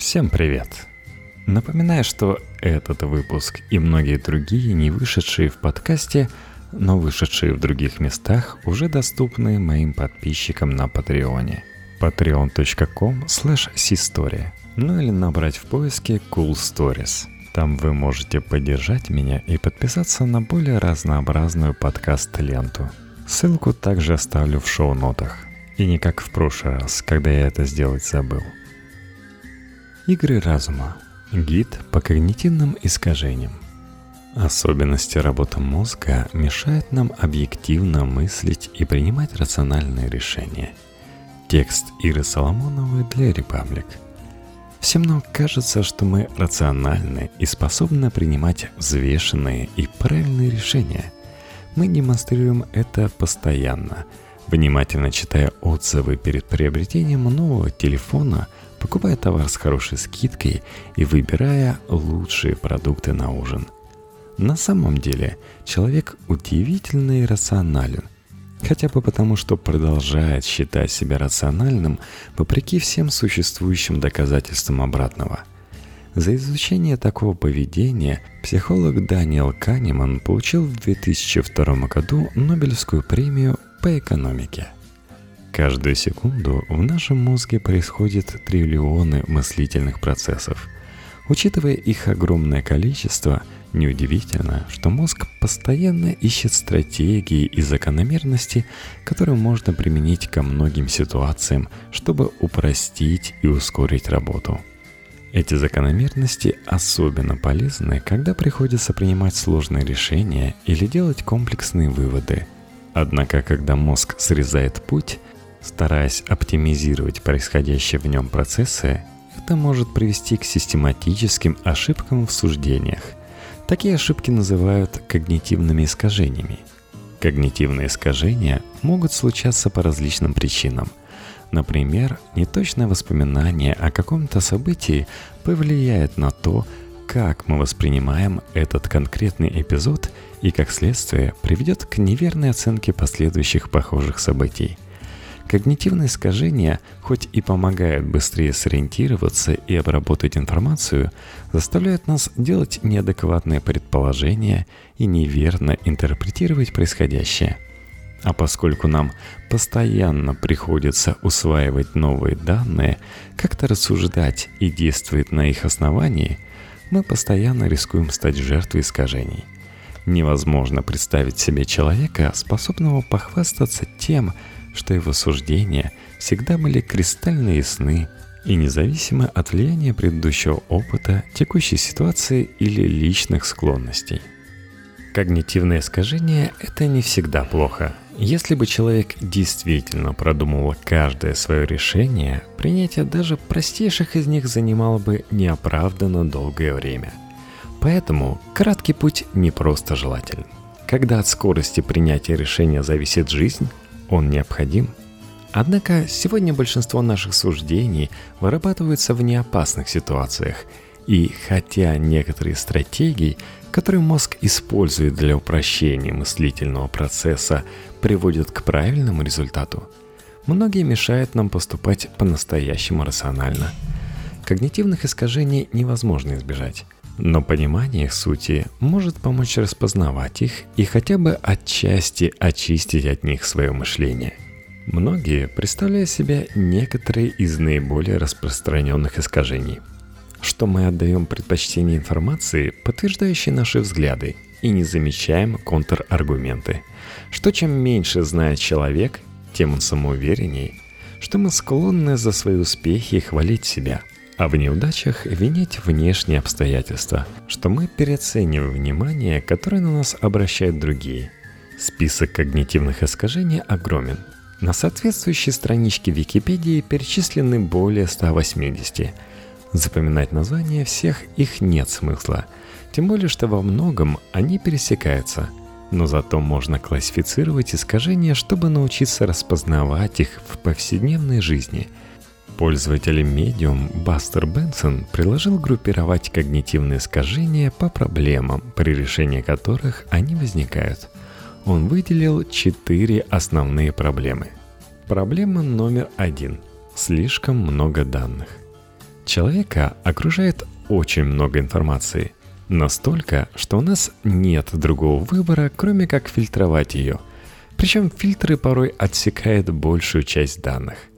Всем привет! Напоминаю, что этот выпуск и многие другие, не вышедшие в подкасте, но вышедшие в других местах, уже доступны моим подписчикам на Патреоне. patreon.com slash Ну или набрать в поиске Cool Stories. Там вы можете поддержать меня и подписаться на более разнообразную подкаст-ленту. Ссылку также оставлю в шоу-нотах. И не как в прошлый раз, когда я это сделать забыл – Игры разума. Гид по когнитивным искажениям. Особенности работы мозга мешают нам объективно мыслить и принимать рациональные решения. Текст Иры Соломоновой для Репаблик. Всем нам кажется, что мы рациональны и способны принимать взвешенные и правильные решения. Мы демонстрируем это постоянно, внимательно читая отзывы перед приобретением нового телефона – покупая товар с хорошей скидкой и выбирая лучшие продукты на ужин. На самом деле человек удивительно рационален, хотя бы потому, что продолжает считать себя рациональным вопреки всем существующим доказательствам обратного. За изучение такого поведения психолог Даниэл Канеман получил в 2002 году Нобелевскую премию по экономике – Каждую секунду в нашем мозге происходит триллионы мыслительных процессов. Учитывая их огромное количество, неудивительно, что мозг постоянно ищет стратегии и закономерности, которые можно применить ко многим ситуациям, чтобы упростить и ускорить работу. Эти закономерности особенно полезны, когда приходится принимать сложные решения или делать комплексные выводы. Однако, когда мозг срезает путь, Стараясь оптимизировать происходящие в нем процессы, это может привести к систематическим ошибкам в суждениях. Такие ошибки называют когнитивными искажениями. Когнитивные искажения могут случаться по различным причинам. Например, неточное воспоминание о каком-то событии повлияет на то, как мы воспринимаем этот конкретный эпизод и, как следствие, приведет к неверной оценке последующих похожих событий – Когнитивные искажения, хоть и помогают быстрее сориентироваться и обработать информацию, заставляют нас делать неадекватные предположения и неверно интерпретировать происходящее. А поскольку нам постоянно приходится усваивать новые данные, как-то рассуждать и действовать на их основании, мы постоянно рискуем стать жертвой искажений. Невозможно представить себе человека, способного похвастаться тем, что его суждения всегда были кристально ясны и независимы от влияния предыдущего опыта, текущей ситуации или личных склонностей. Когнитивное искажение – это не всегда плохо. Если бы человек действительно продумывал каждое свое решение, принятие даже простейших из них занимало бы неоправданно долгое время. Поэтому краткий путь не просто желателен. Когда от скорости принятия решения зависит жизнь, он необходим. Однако сегодня большинство наших суждений вырабатываются в неопасных ситуациях, и хотя некоторые стратегии, которые мозг использует для упрощения мыслительного процесса, приводят к правильному результату, многие мешают нам поступать по-настоящему рационально. Когнитивных искажений невозможно избежать. Но понимание их сути может помочь распознавать их и хотя бы отчасти очистить от них свое мышление. Многие представляют себе некоторые из наиболее распространенных искажений, что мы отдаем предпочтение информации, подтверждающей наши взгляды, и не замечаем контраргументы, что чем меньше знает человек, тем он самоуверенней, что мы склонны за свои успехи хвалить себя – а в неудачах винить внешние обстоятельства, что мы переоцениваем внимание, которое на нас обращают другие. Список когнитивных искажений огромен. На соответствующей страничке Википедии перечислены более 180. Запоминать названия всех их нет смысла, тем более что во многом они пересекаются – но зато можно классифицировать искажения, чтобы научиться распознавать их в повседневной жизни – Пользователь Medium Бастер Бенсон предложил группировать когнитивные искажения по проблемам, при решении которых они возникают. Он выделил четыре основные проблемы. Проблема номер один. Слишком много данных. Человека окружает очень много информации. Настолько, что у нас нет другого выбора, кроме как фильтровать ее. Причем фильтры порой отсекают большую часть данных.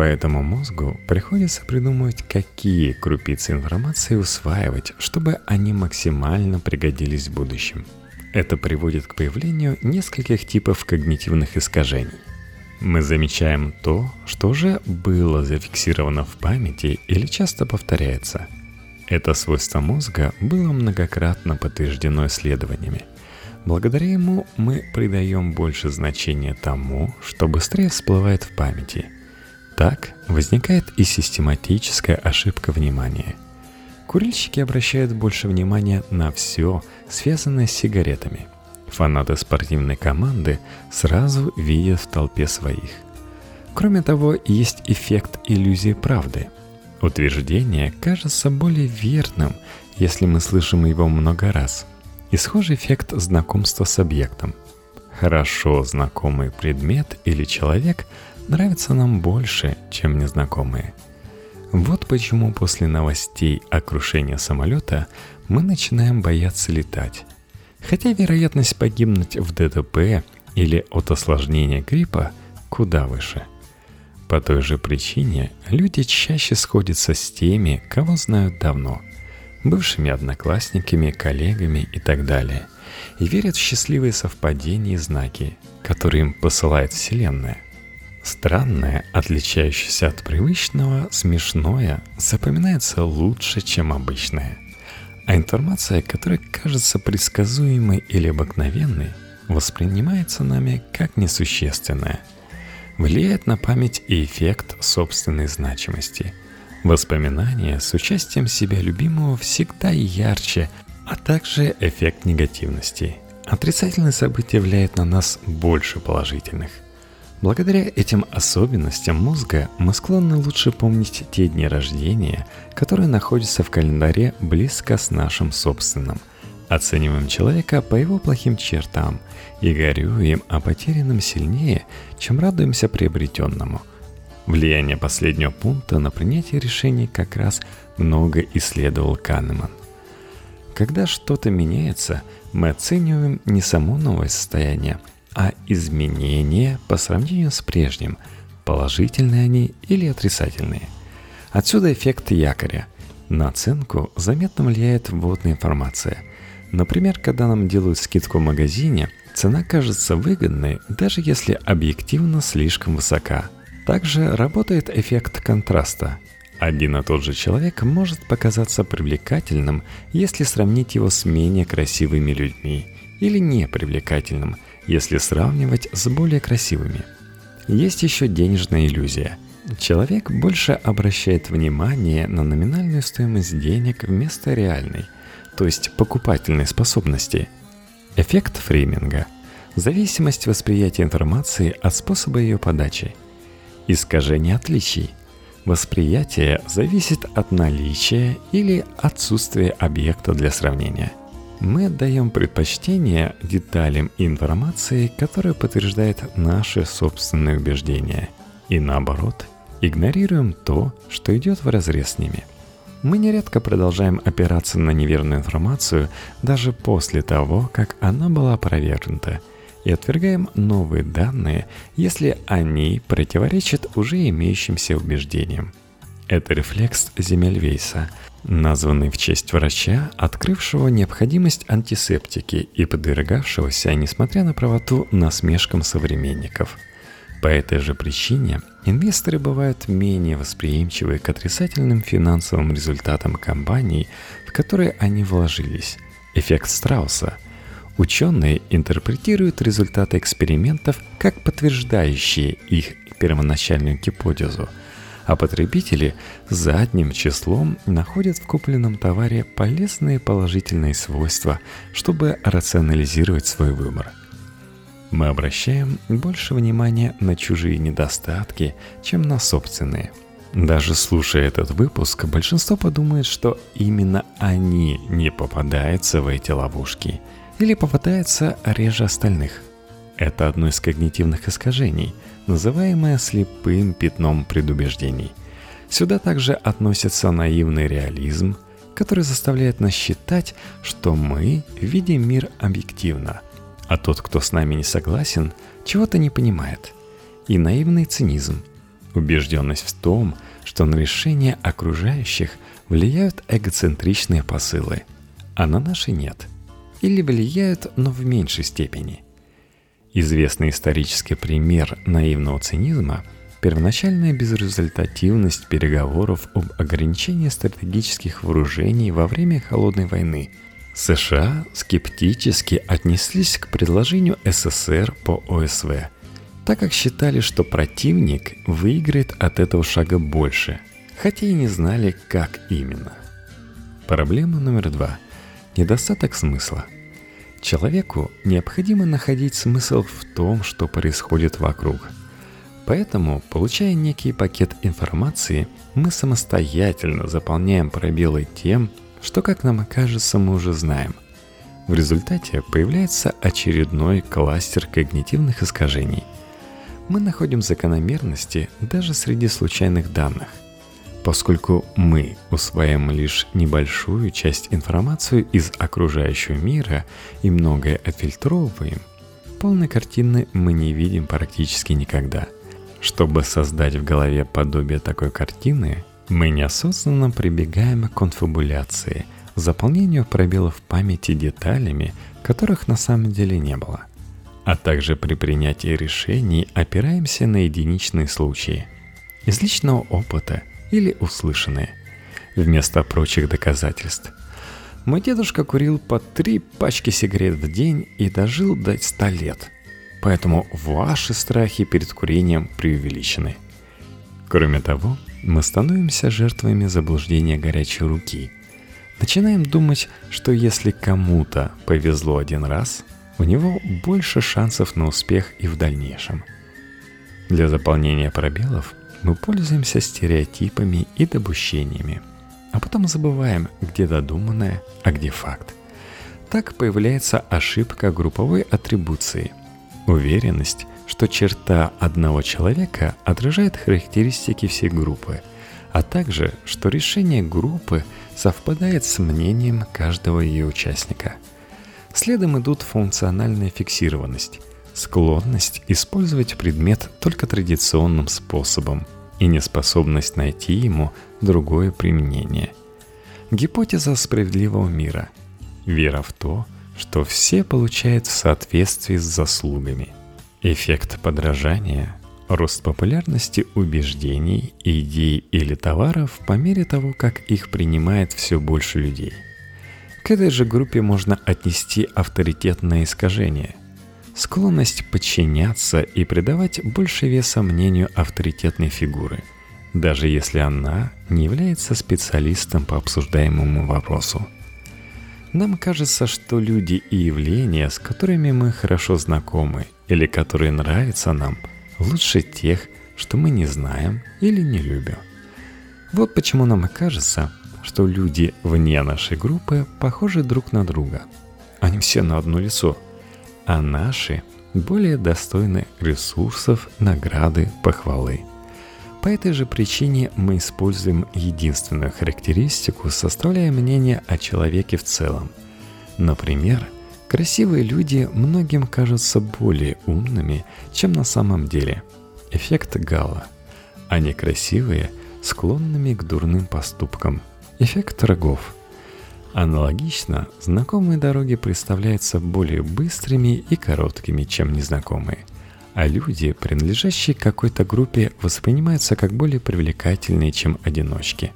Поэтому мозгу приходится придумывать, какие крупицы информации усваивать, чтобы они максимально пригодились в будущем. Это приводит к появлению нескольких типов когнитивных искажений. Мы замечаем то, что уже было зафиксировано в памяти или часто повторяется. Это свойство мозга было многократно подтверждено исследованиями. Благодаря ему мы придаем больше значения тому, что быстрее всплывает в памяти – так возникает и систематическая ошибка внимания. Курильщики обращают больше внимания на все, связанное с сигаретами. Фанаты спортивной команды сразу видят в толпе своих. Кроме того, есть эффект иллюзии правды. Утверждение кажется более верным, если мы слышим его много раз. И схожий эффект знакомства с объектом. Хорошо знакомый предмет или человек – нравятся нам больше, чем незнакомые. Вот почему после новостей о крушении самолета мы начинаем бояться летать. Хотя вероятность погибнуть в ДТП или от осложнения гриппа куда выше. По той же причине люди чаще сходятся с теми, кого знают давно, бывшими одноклассниками, коллегами и так далее, и верят в счастливые совпадения и знаки, которые им посылает Вселенная – Странное, отличающееся от привычного, смешное, запоминается лучше, чем обычное. А информация, которая кажется предсказуемой или обыкновенной, воспринимается нами как несущественная. Влияет на память и эффект собственной значимости. Воспоминания с участием себя любимого всегда ярче, а также эффект негативности. Отрицательные события влияют на нас больше положительных – Благодаря этим особенностям мозга мы склонны лучше помнить те дни рождения, которые находятся в календаре близко с нашим собственным. Оцениваем человека по его плохим чертам и горюем о потерянном сильнее, чем радуемся приобретенному. Влияние последнего пункта на принятие решений как раз много исследовал Канеман. Когда что-то меняется, мы оцениваем не само новое состояние, а изменения по сравнению с прежним, положительные они или отрицательные. Отсюда эффект якоря. На оценку заметно влияет вводная информация. Например, когда нам делают скидку в магазине, цена кажется выгодной, даже если объективно слишком высока. Также работает эффект контраста. Один и тот же человек может показаться привлекательным, если сравнить его с менее красивыми людьми, или непривлекательным – если сравнивать с более красивыми. Есть еще денежная иллюзия. Человек больше обращает внимание на номинальную стоимость денег вместо реальной, то есть покупательной способности. Эффект фрейминга – зависимость восприятия информации от способа ее подачи. Искажение отличий – Восприятие зависит от наличия или отсутствия объекта для сравнения – мы отдаем предпочтение деталям информации, которая подтверждает наши собственные убеждения, и наоборот, игнорируем то, что идет в разрез с ними. Мы нередко продолжаем опираться на неверную информацию даже после того, как она была опровергнута, и отвергаем новые данные, если они противоречат уже имеющимся убеждениям. Это рефлекс Земельвейса, названный в честь врача, открывшего необходимость антисептики и подвергавшегося, несмотря на правоту, насмешкам современников. По этой же причине инвесторы бывают менее восприимчивы к отрицательным финансовым результатам компаний, в которые они вложились. Эффект Страуса. Ученые интерпретируют результаты экспериментов как подтверждающие их первоначальную гипотезу – а потребители задним числом находят в купленном товаре полезные положительные свойства, чтобы рационализировать свой выбор. Мы обращаем больше внимания на чужие недостатки, чем на собственные. Даже слушая этот выпуск, большинство подумает, что именно они не попадаются в эти ловушки или попадаются реже остальных. Это одно из когнитивных искажений – называемое слепым пятном предубеждений. Сюда также относится наивный реализм, который заставляет нас считать, что мы видим мир объективно, а тот, кто с нами не согласен, чего-то не понимает. И наивный цинизм, убежденность в том, что на решение окружающих влияют эгоцентричные посылы, а на наши нет. Или влияют, но в меньшей степени. Известный исторический пример наивного цинизма – Первоначальная безрезультативность переговоров об ограничении стратегических вооружений во время Холодной войны. США скептически отнеслись к предложению СССР по ОСВ, так как считали, что противник выиграет от этого шага больше, хотя и не знали, как именно. Проблема номер два – недостаток смысла. Человеку необходимо находить смысл в том, что происходит вокруг – Поэтому, получая некий пакет информации, мы самостоятельно заполняем пробелы тем, что, как нам кажется, мы уже знаем. В результате появляется очередной кластер когнитивных искажений. Мы находим закономерности даже среди случайных данных. Поскольку мы усваиваем лишь небольшую часть информации из окружающего мира и многое отфильтровываем, полной картины мы не видим практически никогда – чтобы создать в голове подобие такой картины, мы неосознанно прибегаем к конфабуляции, заполнению пробелов памяти деталями, которых на самом деле не было. А также при принятии решений опираемся на единичные случаи, из личного опыта или услышанные, вместо прочих доказательств. Мой дедушка курил по три пачки сигарет в день и дожил до 100 лет – Поэтому ваши страхи перед курением преувеличены. Кроме того, мы становимся жертвами заблуждения горячей руки. Начинаем думать, что если кому-то повезло один раз, у него больше шансов на успех и в дальнейшем. Для заполнения пробелов мы пользуемся стереотипами и допущениями, а потом забываем, где додуманное, а где факт. Так появляется ошибка групповой атрибуции – Уверенность, что черта одного человека отражает характеристики всей группы, а также, что решение группы совпадает с мнением каждого ее участника. Следом идут функциональная фиксированность, склонность использовать предмет только традиционным способом и неспособность найти ему другое применение. Гипотеза справедливого мира. Вера в то, что все получают в соответствии с заслугами. Эффект подражания – рост популярности убеждений, идей или товаров по мере того, как их принимает все больше людей. К этой же группе можно отнести авторитетное искажение – склонность подчиняться и придавать больше веса мнению авторитетной фигуры, даже если она не является специалистом по обсуждаемому вопросу – нам кажется, что люди и явления, с которыми мы хорошо знакомы или которые нравятся нам, лучше тех, что мы не знаем или не любим. Вот почему нам кажется, что люди вне нашей группы похожи друг на друга. Они все на одно лицо, а наши более достойны ресурсов, награды, похвалы – по этой же причине мы используем единственную характеристику, составляя мнение о человеке в целом. Например, красивые люди многим кажутся более умными, чем на самом деле. Эффект Гала. А некрасивые – склонными к дурным поступкам. Эффект рогов. Аналогично, знакомые дороги представляются более быстрыми и короткими, чем незнакомые – а люди, принадлежащие какой-то группе, воспринимаются как более привлекательные, чем одиночки.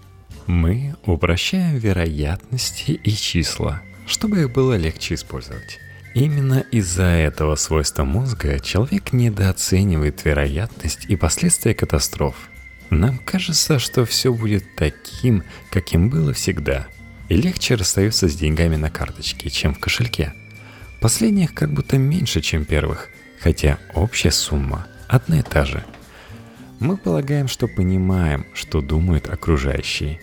Мы упрощаем вероятности и числа, чтобы их было легче использовать. Именно из-за этого свойства мозга человек недооценивает вероятность и последствия катастроф. Нам кажется, что все будет таким, каким было всегда, и легче расстается с деньгами на карточке, чем в кошельке. Последних как будто меньше, чем первых, хотя общая сумма одна и та же. Мы полагаем, что понимаем, что думают окружающие.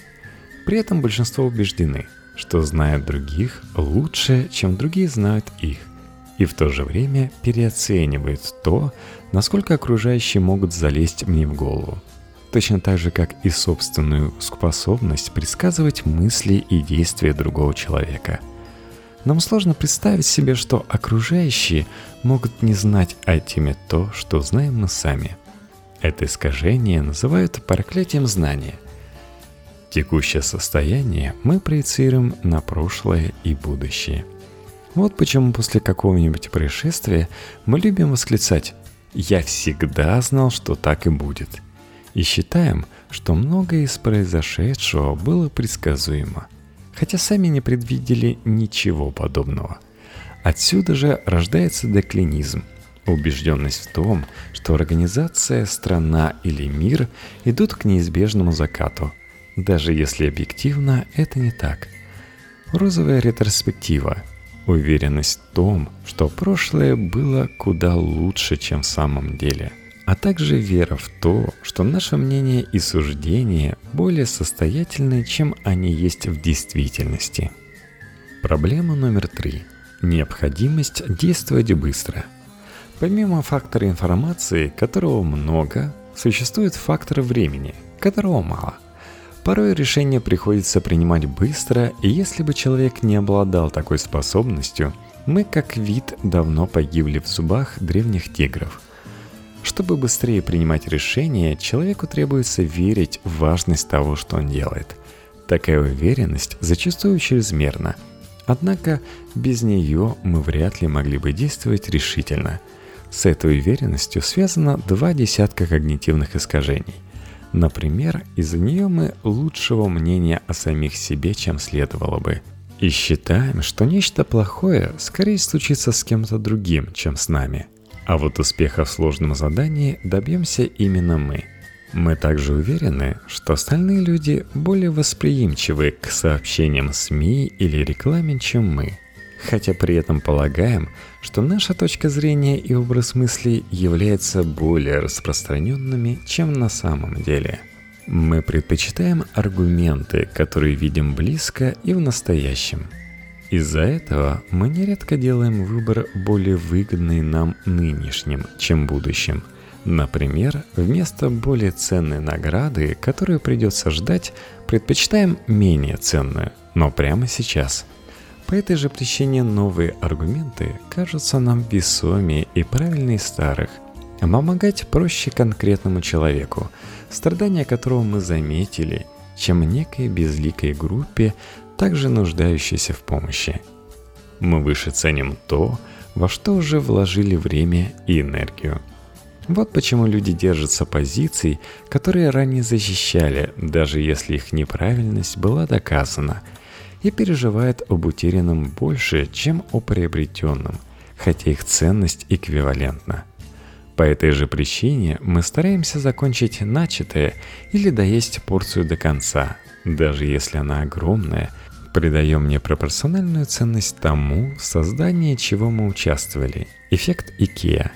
При этом большинство убеждены, что знают других лучше, чем другие знают их, и в то же время переоценивают то, насколько окружающие могут залезть мне в голову. Точно так же, как и собственную способность предсказывать мысли и действия другого человека. Нам сложно представить себе, что окружающие могут не знать о теме то, что знаем мы сами. Это искажение называют проклятием знания. Текущее состояние мы проецируем на прошлое и будущее. Вот почему после какого-нибудь происшествия мы любим восклицать «Я всегда знал, что так и будет», и считаем, что многое из произошедшего было предсказуемо, хотя сами не предвидели ничего подобного. Отсюда же рождается деклинизм, убежденность в том, что организация, страна или мир идут к неизбежному закату, даже если объективно это не так. Розовая ретроспектива – уверенность в том, что прошлое было куда лучше, чем в самом деле – а также вера в то, что наше мнение и суждения более состоятельны, чем они есть в действительности. Проблема номер три. Необходимость действовать быстро. Помимо фактора информации, которого много, существует фактор времени, которого мало. Порой решение приходится принимать быстро, и если бы человек не обладал такой способностью, мы как вид давно погибли в зубах древних тигров – чтобы быстрее принимать решения, человеку требуется верить в важность того, что он делает. Такая уверенность зачастую чрезмерна. Однако без нее мы вряд ли могли бы действовать решительно. С этой уверенностью связано два десятка когнитивных искажений. Например, из-за нее мы лучшего мнения о самих себе, чем следовало бы. И считаем, что нечто плохое скорее случится с кем-то другим, чем с нами – а вот успеха в сложном задании добьемся именно мы. Мы также уверены, что остальные люди более восприимчивы к сообщениям СМИ или рекламе, чем мы. Хотя при этом полагаем, что наша точка зрения и образ мыслей являются более распространенными, чем на самом деле. Мы предпочитаем аргументы, которые видим близко и в настоящем – из-за этого мы нередко делаем выбор более выгодный нам нынешним, чем будущим. Например, вместо более ценной награды, которую придется ждать, предпочитаем менее ценную, но прямо сейчас. По этой же причине новые аргументы кажутся нам весомее и правильнее старых. Помогать проще конкретному человеку, страдания которого мы заметили, чем некой безликой группе, также нуждающейся в помощи. Мы выше ценим то, во что уже вложили время и энергию. Вот почему люди держатся позиций, которые ранее защищали, даже если их неправильность была доказана, и переживают об утерянном больше, чем о приобретенном, хотя их ценность эквивалентна. По этой же причине мы стараемся закончить начатое или доесть порцию до конца, даже если она огромная – придаем непропорциональную ценность тому, в создании чего мы участвовали, эффект IKEA,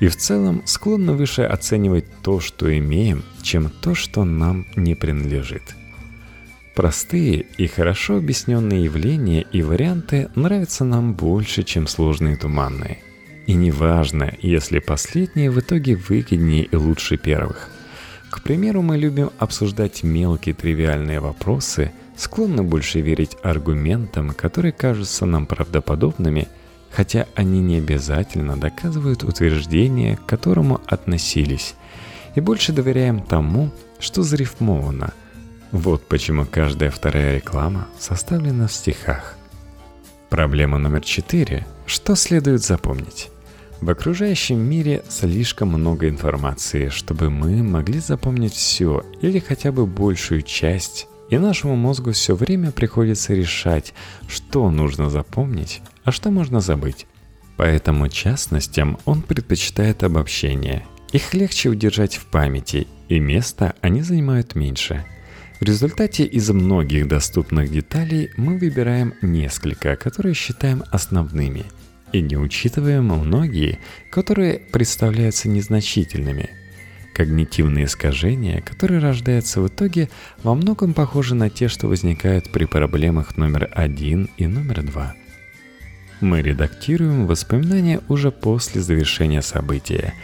и в целом склонны выше оценивать то, что имеем, чем то, что нам не принадлежит. Простые и хорошо объясненные явления и варианты нравятся нам больше, чем сложные и туманные. И неважно, если последние в итоге выгоднее и лучше первых. К примеру, мы любим обсуждать мелкие тривиальные вопросы – склонны больше верить аргументам, которые кажутся нам правдоподобными, хотя они не обязательно доказывают утверждение, к которому относились, и больше доверяем тому, что зарифмовано. Вот почему каждая вторая реклама составлена в стихах. Проблема номер четыре. Что следует запомнить? В окружающем мире слишком много информации, чтобы мы могли запомнить все или хотя бы большую часть и нашему мозгу все время приходится решать, что нужно запомнить, а что можно забыть. Поэтому частностям он предпочитает обобщение. Их легче удержать в памяти, и места они занимают меньше. В результате из многих доступных деталей мы выбираем несколько, которые считаем основными, и не учитываем многие, которые представляются незначительными – Когнитивные искажения, которые рождаются в итоге, во многом похожи на те, что возникают при проблемах номер один и номер два. Мы редактируем воспоминания уже после завершения события,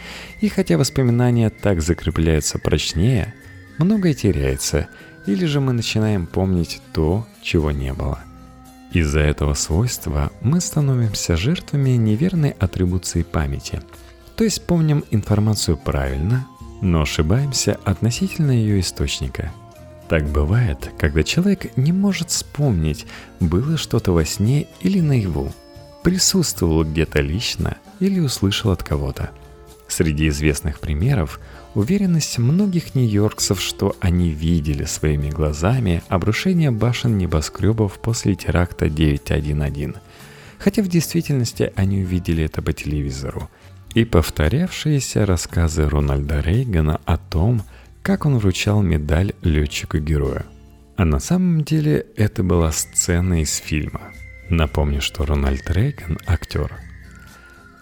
и хотя воспоминания так закрепляются прочнее, многое теряется, или же мы начинаем помнить то, чего не было. Из-за этого свойства мы становимся жертвами неверной атрибуции памяти. То есть помним информацию правильно, но ошибаемся относительно ее источника. Так бывает, когда человек не может вспомнить, было что-то во сне или наяву, присутствовал где-то лично или услышал от кого-то. Среди известных примеров уверенность многих нью-йоркцев, что они видели своими глазами обрушение башен небоскребов после теракта 911, хотя в действительности они увидели это по телевизору – и повторявшиеся рассказы Рональда Рейгана о том, как он вручал медаль летчику-герою. А на самом деле это была сцена из фильма. Напомню, что Рональд Рейган – актер.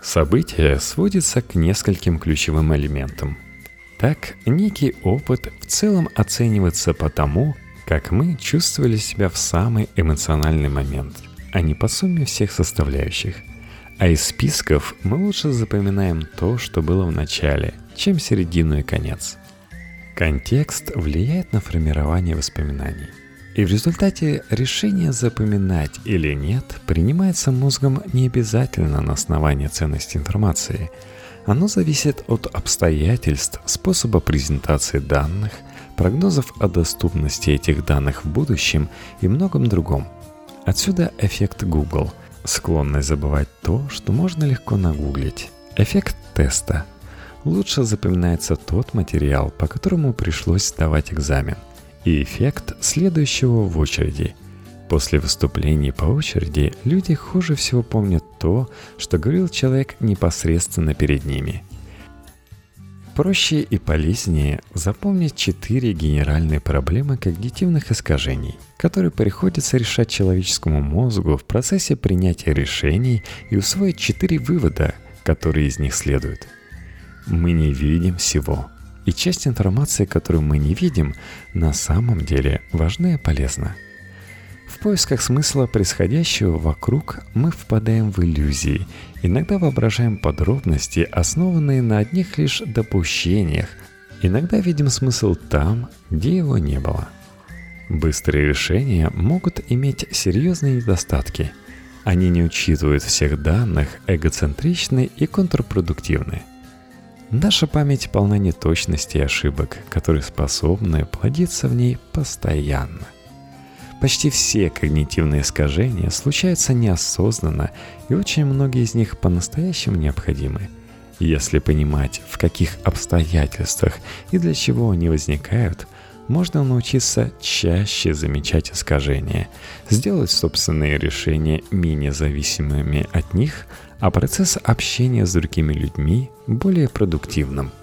Событие сводится к нескольким ключевым элементам. Так, некий опыт в целом оценивается по тому, как мы чувствовали себя в самый эмоциональный момент, а не по сумме всех составляющих – а из списков мы лучше запоминаем то, что было в начале, чем середину и конец. Контекст влияет на формирование воспоминаний. И в результате решение запоминать или нет принимается мозгом не обязательно на основании ценности информации. Оно зависит от обстоятельств, способа презентации данных, прогнозов о доступности этих данных в будущем и многом другом. Отсюда эффект Google – склонность забывать то, что можно легко нагуглить. Эффект теста. Лучше запоминается тот материал, по которому пришлось сдавать экзамен. И эффект следующего в очереди. После выступлений по очереди люди хуже всего помнят то, что говорил человек непосредственно перед ними – Проще и полезнее запомнить четыре генеральные проблемы когнитивных искажений, которые приходится решать человеческому мозгу в процессе принятия решений и усвоить четыре вывода, которые из них следуют. Мы не видим всего, и часть информации, которую мы не видим, на самом деле важна и полезна – в поисках смысла происходящего вокруг мы впадаем в иллюзии, иногда воображаем подробности, основанные на одних лишь допущениях, иногда видим смысл там, где его не было. Быстрые решения могут иметь серьезные недостатки. Они не учитывают всех данных, эгоцентричны и контрпродуктивны. Наша память полна неточностей и ошибок, которые способны плодиться в ней постоянно. Почти все когнитивные искажения случаются неосознанно, и очень многие из них по-настоящему необходимы. Если понимать, в каких обстоятельствах и для чего они возникают, можно научиться чаще замечать искажения, сделать собственные решения менее зависимыми от них, а процесс общения с другими людьми более продуктивным –